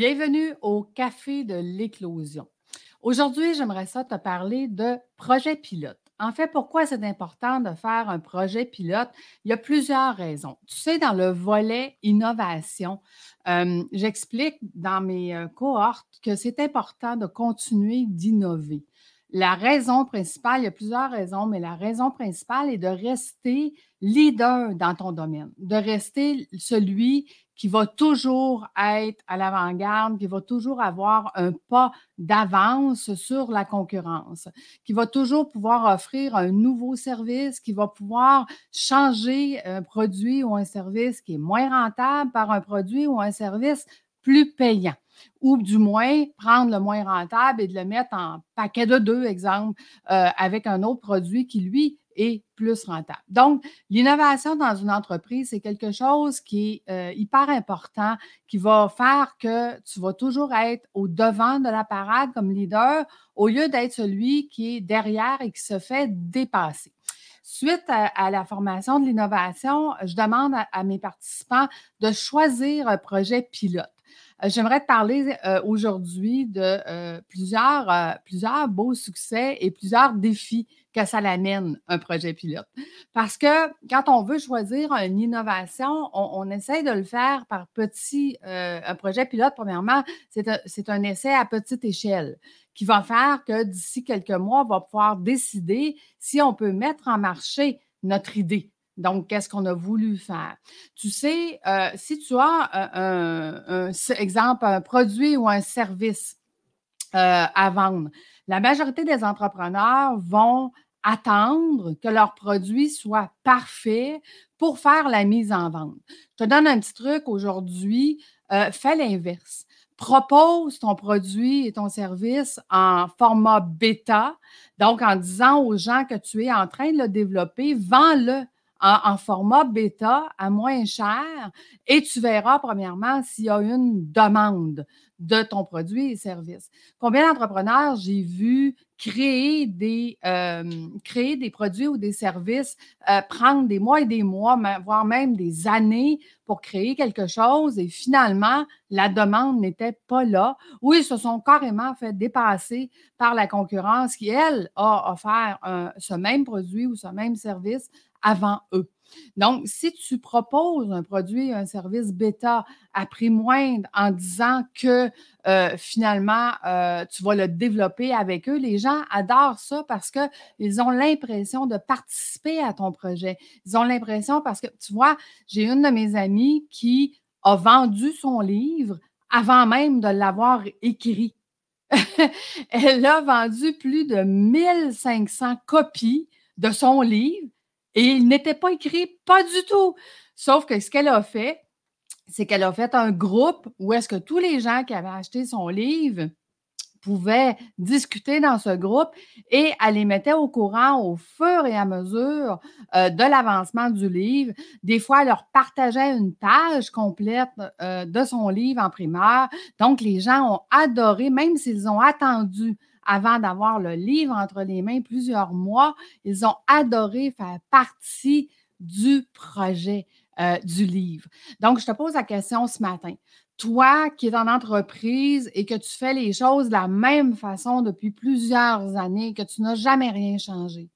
Bienvenue au Café de l'éclosion. Aujourd'hui, j'aimerais ça te parler de projet pilote. En fait, pourquoi c'est important de faire un projet pilote? Il y a plusieurs raisons. Tu sais, dans le volet innovation, euh, j'explique dans mes euh, cohortes que c'est important de continuer d'innover. La raison principale, il y a plusieurs raisons, mais la raison principale est de rester leader dans ton domaine, de rester celui qui va toujours être à l'avant-garde, qui va toujours avoir un pas d'avance sur la concurrence, qui va toujours pouvoir offrir un nouveau service, qui va pouvoir changer un produit ou un service qui est moins rentable par un produit ou un service plus payant ou du moins prendre le moins rentable et le mettre en paquet de deux, exemple, euh, avec un autre produit qui, lui, est plus rentable. Donc, l'innovation dans une entreprise, c'est quelque chose qui est euh, hyper important, qui va faire que tu vas toujours être au devant de la parade comme leader au lieu d'être celui qui est derrière et qui se fait dépasser. Suite à, la formation de l'innovation, je demande à mes participants de choisir un projet pilote. Euh, j'aimerais te parler euh, aujourd'hui de euh, plusieurs, plusieurs beaux succès et plusieurs défis que ça l'amène, un projet pilote. Parce que quand on veut choisir une innovation, on, essaie de le faire par petit. un projet pilote, premièrement, c'est un, un, essai à petite échelle qui va faire que d'ici quelques mois, on va pouvoir décider si on peut mettre en marché notre idée. Donc, qu'est-ce qu'on a voulu faire? Tu sais, euh, si tu as un, exemple, un produit ou un service euh, à vendre, la majorité des entrepreneurs vont attendre que leur produit soit parfait pour faire la mise en vente. Je te donne un petit truc aujourd'hui, euh, fais l'inverse. Propose ton produit et ton service en format bêta, donc en disant aux gens que tu es en train de le développer, vends-le en, format bêta à moins cher et tu verras premièrement s'il y a une demande de ton produit et service. Combien d'entrepreneurs j'ai vu créer des, euh, produits ou des services, euh, prendre des mois et des mois, voire même des années pour créer quelque chose et finalement, la demande n'était pas là ou ils se sont carrément fait dépasser par la concurrence qui, elle, a offert ce même produit ou ce même service avant eux. Donc, si tu proposes un produit, un service bêta à prix moindre en disant que euh, finalement, euh, tu vas le développer avec eux, les gens adorent ça parce qu'ils ont l'impression de participer à ton projet. Ils ont l'impression parce que, tu vois, j'ai une de mes amies qui a vendu son livre avant même de l'avoir écrit. Elle a vendu plus de 1500 copies de son livre et il n'était pas écrit, pas du tout. Sauf que ce qu'elle a fait, c'est qu'elle a fait un groupe où est-ce que tous les gens qui avaient acheté son livre pouvaient discuter dans ce groupe et elle les mettait au courant au fur et à mesure euh, de l'avancement du livre. Des fois, elle leur partageait une page complète euh, de son livre en primaire. Donc, les gens ont adoré, même s'ils ont attendu avant d'avoir le livre entre les mains plusieurs mois. Ils ont adoré faire partie du projet euh, du livre. Donc, je te pose la question ce matin. Toi qui es en entreprise et que tu fais les choses de la même façon depuis plusieurs années, que tu n'as jamais rien changé,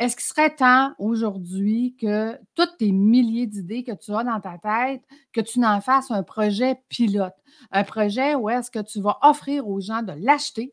est-ce qu'il serait temps aujourd'hui que toutes tes milliers d'idées que tu as dans ta tête, que tu n'en fasses un projet pilote, un projet où est-ce que tu vas offrir aux gens de l'acheter,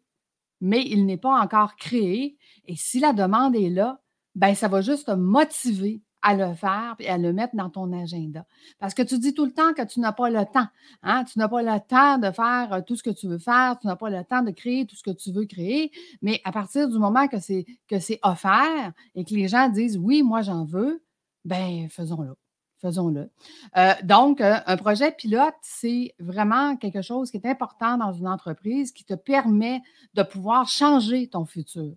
mais il n'est pas encore créé. Et si la demande est là, ben ça va juste te motiver à le faire et à le mettre dans ton agenda. Parce que tu dis tout le temps que tu n'as pas le temps. Hein? Tu n'as pas le temps de faire euh, tout ce que tu veux faire, tu n'as pas le temps de créer tout ce que tu veux créer. Mais à partir du moment que c'est, que c'est offert et que les gens disent oui, moi j'en veux, ben faisons-le. Faisons-le. Euh, donc, euh, un projet pilote, c'est vraiment quelque chose qui est important dans une entreprise qui te permet de pouvoir changer ton futur.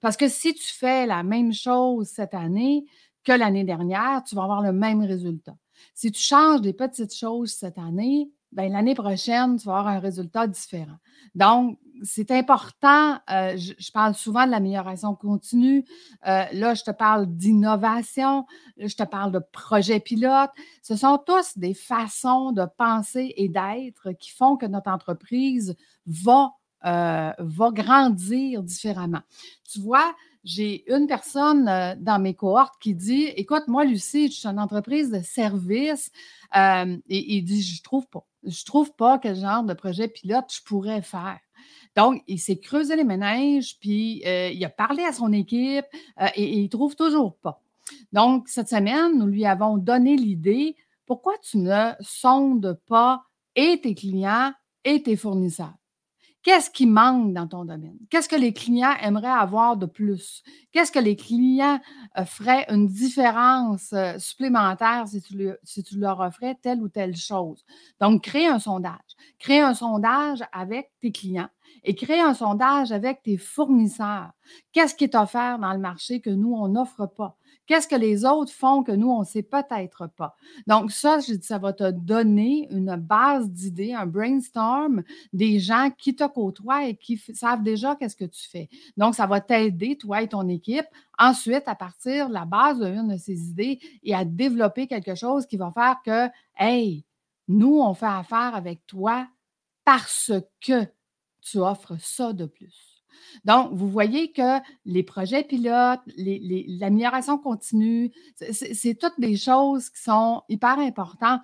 Parce que si tu fais la même chose cette année que l'année dernière, tu vas avoir le même résultat. Si tu changes des petites choses cette année, ben, l'année prochaine, tu vas avoir un résultat différent. Donc, c'est important, euh, je, parle souvent de l'amélioration continue. Euh, là, je te parle d'innovation, je te parle de projet pilote. Ce sont tous des façons de penser et d'être qui font que notre entreprise va, euh, va grandir différemment. Tu vois, j'ai une personne dans mes cohortes qui dit Écoute, moi, Lucie, je suis une entreprise de service. et il dit Je trouve pas. Je trouve pas quel genre de projet pilote je pourrais faire. Donc, il s'est creusé les ménages, puis euh, il a parlé à son équipe euh, et, il trouve toujours pas. Donc, cette semaine, nous lui avons donné l'idée pourquoi tu ne sondes pas et tes clients et tes fournisseurs? Qu'est-ce qui manque dans ton domaine? Qu'est-ce que les clients aimeraient avoir de plus? Qu'est-ce que les clients euh, feraient une différence supplémentaire si tu, si tu, leur offrais telle ou telle chose? Donc, crée un sondage. Crée un sondage avec tes clients et crée un sondage avec tes fournisseurs. Qu'est-ce qui est offert dans le marché que nous, on n'offre pas? Qu'est-ce que les autres font que nous, on ne sait peut-être pas? Donc, ça, je dis, ça va te donner une base d'idées, un brainstorm des gens qui te côtoient et qui savent déjà qu'est-ce que tu fais. Donc, ça va t'aider, toi et ton équipe, ensuite, à partir de la base d'une de ces idées et à développer quelque chose qui va faire que, hey, nous, on fait affaire avec toi parce que tu offres ça de plus. Donc, vous voyez que les projets pilotes, l'amélioration continue, c'est toutes des choses qui sont hyper importantes.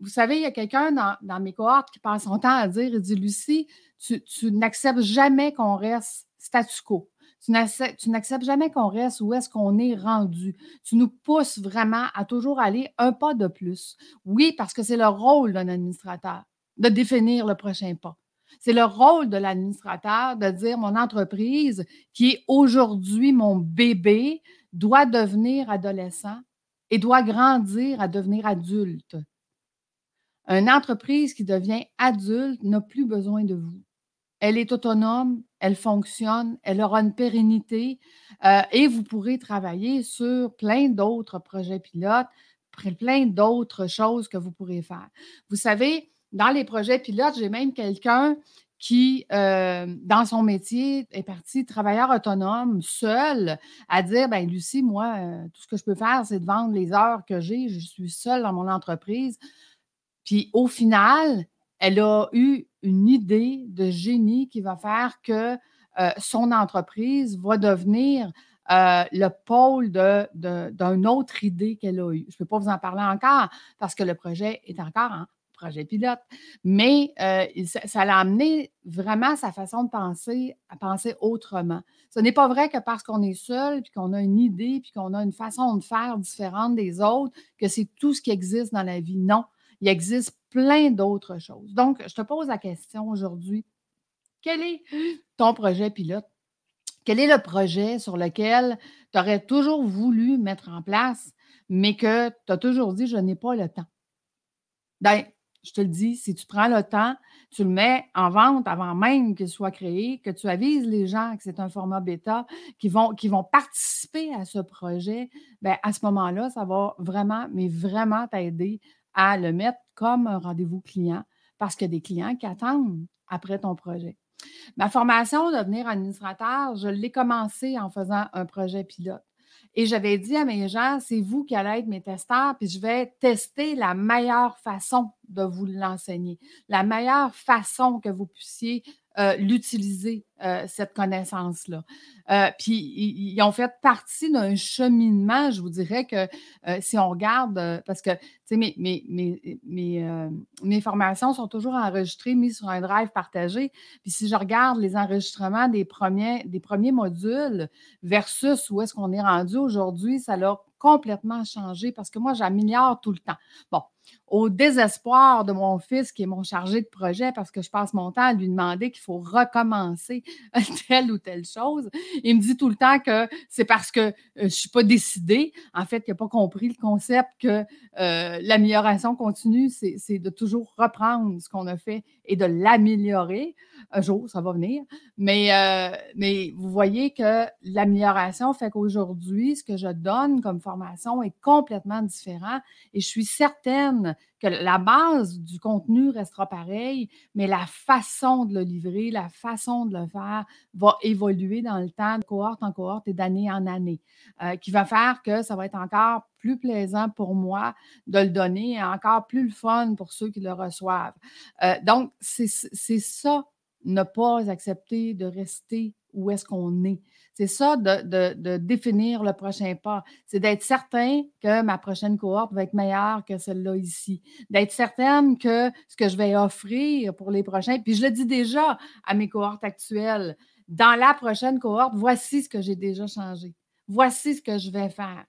Vous savez, il y a quelqu'un dans, mes cohortes qui passe son temps à dire, il dit, Lucie, tu, n'acceptes jamais qu'on reste statu quo. Tu n'acceptes jamais qu'on reste où est-ce qu'on est rendu. Tu nous pousses vraiment à toujours aller un pas de plus. Oui, parce que c'est le rôle d'un administrateur de définir le prochain pas. C'est le rôle de l'administrateur de dire mon entreprise, qui est aujourd'hui mon bébé, doit devenir adolescent et doit grandir à devenir adulte. Une entreprise qui devient adulte n'a plus besoin de vous. Elle est autonome, elle fonctionne, elle aura une pérennité euh, et vous pourrez travailler sur plein d'autres projets pilotes, plein d'autres choses que vous pourrez faire. Vous savez, dans les projets pilotes, j'ai même quelqu'un qui, euh, dans son métier, est parti travailleur autonome, seul, à dire ben Lucie, moi, euh, tout ce que je peux faire, c'est de vendre les heures que j'ai. Je suis seule dans mon entreprise. Puis au final, elle a eu une idée de génie qui va faire que euh, son entreprise va devenir le pôle d'une de, autre idée qu'elle a eue. Je ne peux pas vous en parler encore parce que le projet est encore en projet pilote. Mais euh, ça, l'a amené vraiment sa façon de penser à penser autrement. Ce n'est pas vrai que parce qu'on est seul, puis qu'on a une idée, puis qu'on a une façon de faire différente des autres, que c'est tout ce qui existe dans la vie. Non, il existe plein d'autres choses. Donc, je te pose la question aujourd'hui. Quel est ton projet pilote? Quel est le projet sur lequel tu aurais toujours voulu mettre en place, mais que tu as toujours dit, je n'ai pas le temps? Ben, je te le dis, si tu prends le temps, tu le mets en vente avant même qu'il soit créé, que tu avises les gens que c'est un format bêta, qui vont, participer à ce projet, bien, à ce moment-là, ça va vraiment, mais vraiment t'aider à le mettre comme un rendez-vous client parce qu'il y a des clients qui attendent après ton projet. Ma formation devenir administrateur, je l'ai commencé en faisant un projet pilote. Et j'avais dit à mes gens, c'est vous qui allez être mes testeurs, puis je vais tester la meilleure façon de vous l'enseigner, la meilleure façon que vous puissiez l'utiliser, euh, cette connaissance-là. Euh, puis, ils, ont fait partie d'un cheminement, je vous dirais que si on regarde, parce que, tu sais, mes, mes, formations sont toujours enregistrées, mises sur un drive partagé. Puis, si je regarde les enregistrements des premiers, des premiers modules versus où est-ce qu'on est rendu aujourd'hui, ça l'a complètement changé parce que moi, j'améliore tout le temps. Bon, au désespoir de mon fils qui est mon chargé de projet parce que je passe mon temps à lui demander qu'il faut recommencer telle ou telle chose. Il me dit tout le temps que c'est parce que euh, je ne suis pas décidée. En fait, il n'a pas compris le concept que euh, l'amélioration continue, c'est de toujours reprendre ce qu'on a fait et de l'améliorer. Un jour, ça va venir. Mais, euh, mais vous voyez que l'amélioration fait qu'aujourd'hui, ce que je donne comme formation est complètement différent et je suis certaine que la base du contenu restera pareille, mais la façon de le livrer, la façon de le faire va évoluer dans le temps, de cohorte en cohorte et d'année en année, euh, qui va faire que ça va être encore plus plaisant pour moi de le donner et encore plus le fun pour ceux qui le reçoivent. Euh, donc, c'est ça, ne pas accepter de rester où est-ce qu'on est. C'est ça de, définir le prochain pas. C'est d'être certain que ma prochaine cohorte va être meilleure que celle-là ici. D'être certaine que ce que je vais offrir pour les prochains, puis je le dis déjà à mes cohortes actuelles, dans la prochaine cohorte, voici ce que j'ai déjà changé. Voici ce que je vais faire.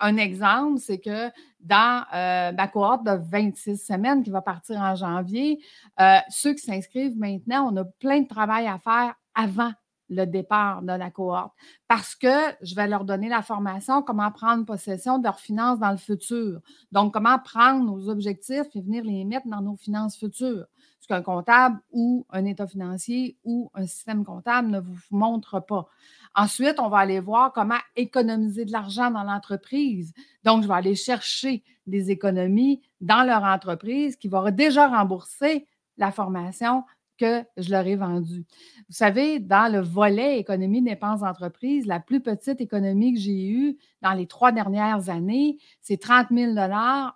Un exemple, c'est que dans euh, ma cohorte de 26 semaines qui va partir en janvier, euh, ceux qui s'inscrivent maintenant, on a plein de travail à faire avant le départ de la cohorte parce que je vais leur donner la formation comment prendre possession de leurs finances dans le futur. Donc, comment prendre nos objectifs et venir les mettre dans nos finances futures. Ce qu'un comptable ou un état financier ou un système comptable ne vous montre pas? Ensuite, on va aller voir comment économiser de l'argent dans l'entreprise. Donc, je vais aller chercher des économies dans leur entreprise qui vont déjà rembourser la formation que je leur ai vendu. Vous savez, dans le volet économie, dépenses, entreprise, la plus petite économie que j'ai eue dans les trois dernières années, c'est 30 000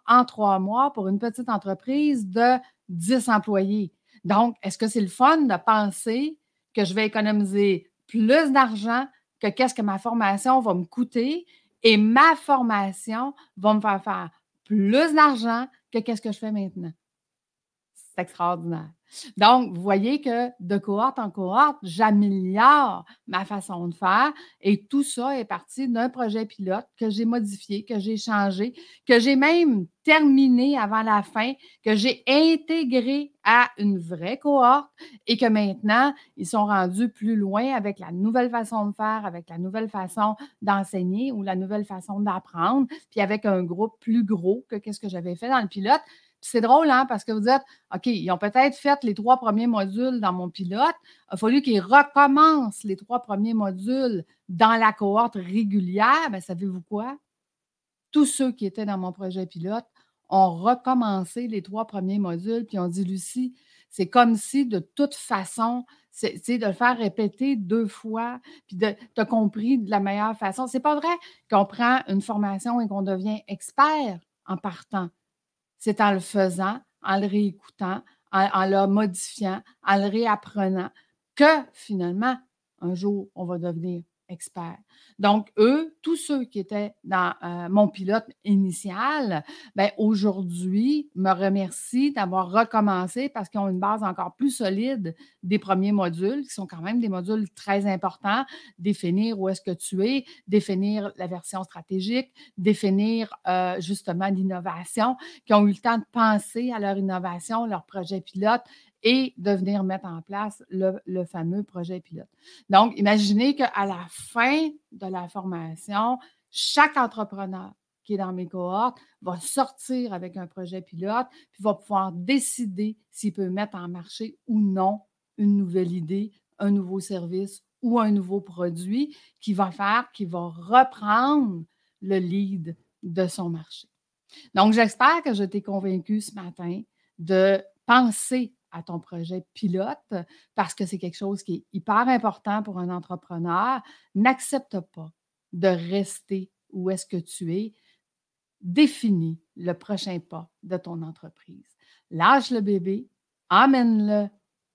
en trois mois pour une petite entreprise de 10 employés. Donc, est-ce que c'est le fun de penser que je vais économiser plus d'argent que qu'est-ce que ma formation va me coûter et ma formation va me faire faire plus d'argent que qu'est-ce que je fais maintenant? C'est extraordinaire. Donc, vous voyez que de cohorte en cohorte, j'améliore ma façon de faire et tout ça est parti d'un projet pilote que j'ai modifié, que j'ai changé, que j'ai même terminé avant la fin, que j'ai intégré à une vraie cohorte et que maintenant, ils sont rendus plus loin avec la nouvelle façon de faire, avec la nouvelle façon d'enseigner ou la nouvelle façon d'apprendre, puis avec un groupe plus gros que ce que j'avais fait dans le pilote. C'est drôle, hein, parce que vous dites, OK, ils ont peut-être fait les trois premiers modules dans mon pilote. Il a fallu qu'ils recommencent les trois premiers modules dans la cohorte régulière. Bien, savez-vous quoi? Tous ceux qui étaient dans mon projet pilote ont recommencé les trois premiers modules, puis ont dit, Lucie, c'est comme si de toute façon, c'est de le faire répéter deux fois, puis de as compris de la meilleure façon. C'est pas vrai qu'on prend une formation et qu'on devient expert en partant c'est en le faisant, en le réécoutant, en, le modifiant, en le réapprenant, que finalement, un jour, on va devenir Donc, eux, tous ceux qui étaient dans euh, mon pilote initial, ben, aujourd'hui, me remercient d'avoir recommencé parce qu'ils ont une base encore plus solide des premiers modules, qui sont quand même des modules très importants. Définir où est-ce que tu es, définir la version stratégique, définir euh, justement l'innovation, qui ont eu le temps de penser à leur innovation, leur projet pilote et de venir mettre en place le, fameux projet pilote. Donc, imaginez qu'à la fin de la formation, chaque entrepreneur qui est dans mes cohortes va sortir avec un projet pilote, puis va pouvoir décider s'il peut mettre en marché ou non une nouvelle idée, un nouveau service ou un nouveau produit qui va faire, qui va reprendre le lead de son marché. Donc, j'espère que je t'ai convaincu ce matin de penser à ton projet pilote parce que c'est quelque chose qui est hyper important pour un entrepreneur. N'accepte pas de rester où est-ce que tu es. Définis le prochain pas de ton entreprise. Lâche le bébé, amène-le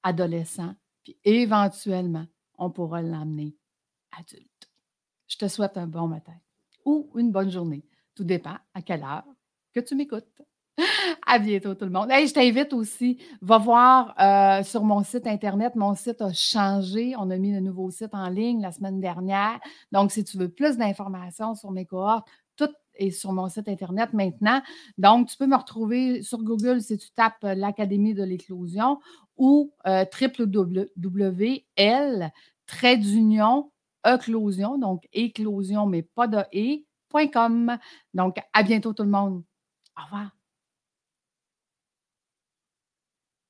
adolescent, puis éventuellement, on pourra l'amener adulte. Je te souhaite un bon matin ou une bonne journée. Tout dépend à quelle heure que tu m'écoutes. À bientôt tout le monde. je t'invite aussi, va voir euh, sur mon site Internet. Mon site a changé. On a mis le nouveau site en ligne la semaine dernière. Donc, si tu veux plus d'informations sur mes cohortes, tout est sur mon site Internet maintenant. Donc, tu peux me retrouver sur Google si tu tapes euh, l'Académie de l'éclosion ou euh, donc éclosion, mais pas de e, Donc, à bientôt tout le monde. Au revoir.